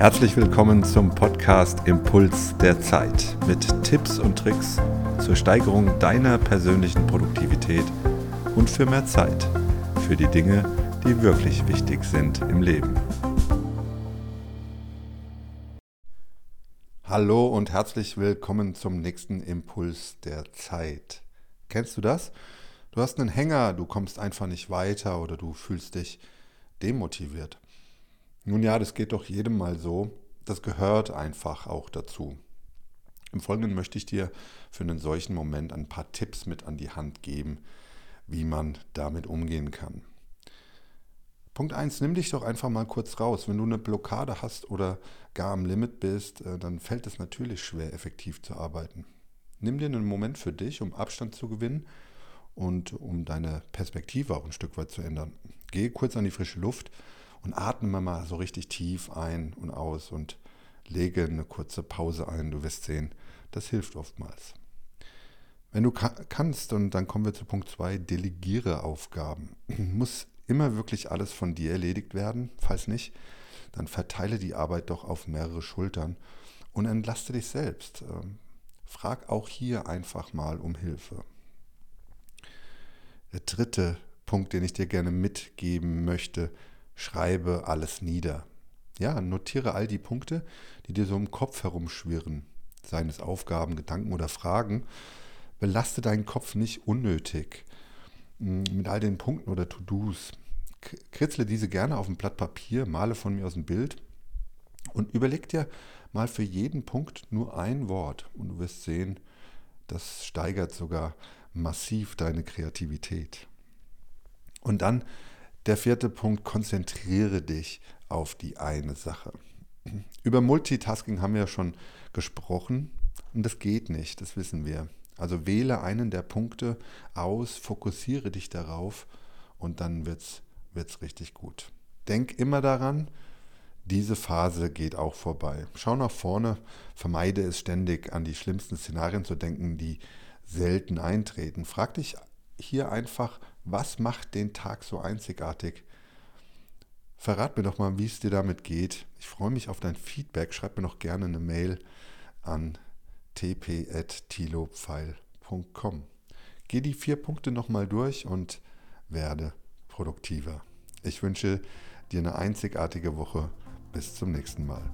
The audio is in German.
Herzlich willkommen zum Podcast Impuls der Zeit mit Tipps und Tricks zur Steigerung deiner persönlichen Produktivität und für mehr Zeit für die Dinge, die wirklich wichtig sind im Leben. Hallo und herzlich willkommen zum nächsten Impuls der Zeit. Kennst du das? Du hast einen Hänger, du kommst einfach nicht weiter oder du fühlst dich demotiviert. Nun ja, das geht doch jedem mal so. Das gehört einfach auch dazu. Im Folgenden möchte ich dir für einen solchen Moment ein paar Tipps mit an die Hand geben, wie man damit umgehen kann. Punkt 1, nimm dich doch einfach mal kurz raus. Wenn du eine Blockade hast oder gar am Limit bist, äh, dann fällt es natürlich schwer, effektiv zu arbeiten. Nimm dir einen Moment für dich, um Abstand zu gewinnen und um deine Perspektive auch ein Stück weit zu ändern. Geh kurz an die frische Luft und atme mal so richtig tief ein und aus und lege eine kurze Pause ein. Du wirst sehen, das hilft oftmals. Wenn du kannst, und dann kommen wir zu Punkt 2, delegiere Aufgaben. Muss immer wirklich alles von dir erledigt werden? Falls nicht, dann verteile die Arbeit doch auf mehrere Schultern und entlaste dich selbst. Ähm, frag auch hier einfach mal um Hilfe. Der dritte Punkt, den ich dir gerne mitgeben möchte, schreibe alles nieder. Ja, notiere all die Punkte, die dir so im Kopf herumschwirren, seien es Aufgaben, Gedanken oder Fragen. Belaste deinen Kopf nicht unnötig hm, mit all den Punkten oder To-Dos. Kritzle diese gerne auf ein Blatt Papier, male von mir aus ein Bild und überleg dir mal für jeden Punkt nur ein Wort und du wirst sehen, das steigert sogar massiv deine Kreativität. Und dann der vierte Punkt, konzentriere dich auf die eine Sache. Über Multitasking haben wir ja schon gesprochen und das geht nicht, das wissen wir. Also wähle einen der Punkte aus, fokussiere dich darauf und dann wird es richtig gut. Denk immer daran, diese Phase geht auch vorbei. Schau nach vorne, vermeide es ständig an die schlimmsten Szenarien zu denken, die selten eintreten. Frag dich hier einfach, was macht den Tag so einzigartig? Verrat mir doch mal, wie es dir damit geht. Ich freue mich auf dein Feedback. Schreib mir noch gerne eine Mail an tp.tilopfeil.com. Geh die vier Punkte nochmal durch und werde produktiver. Ich wünsche dir eine einzigartige Woche. Bis zum nächsten Mal.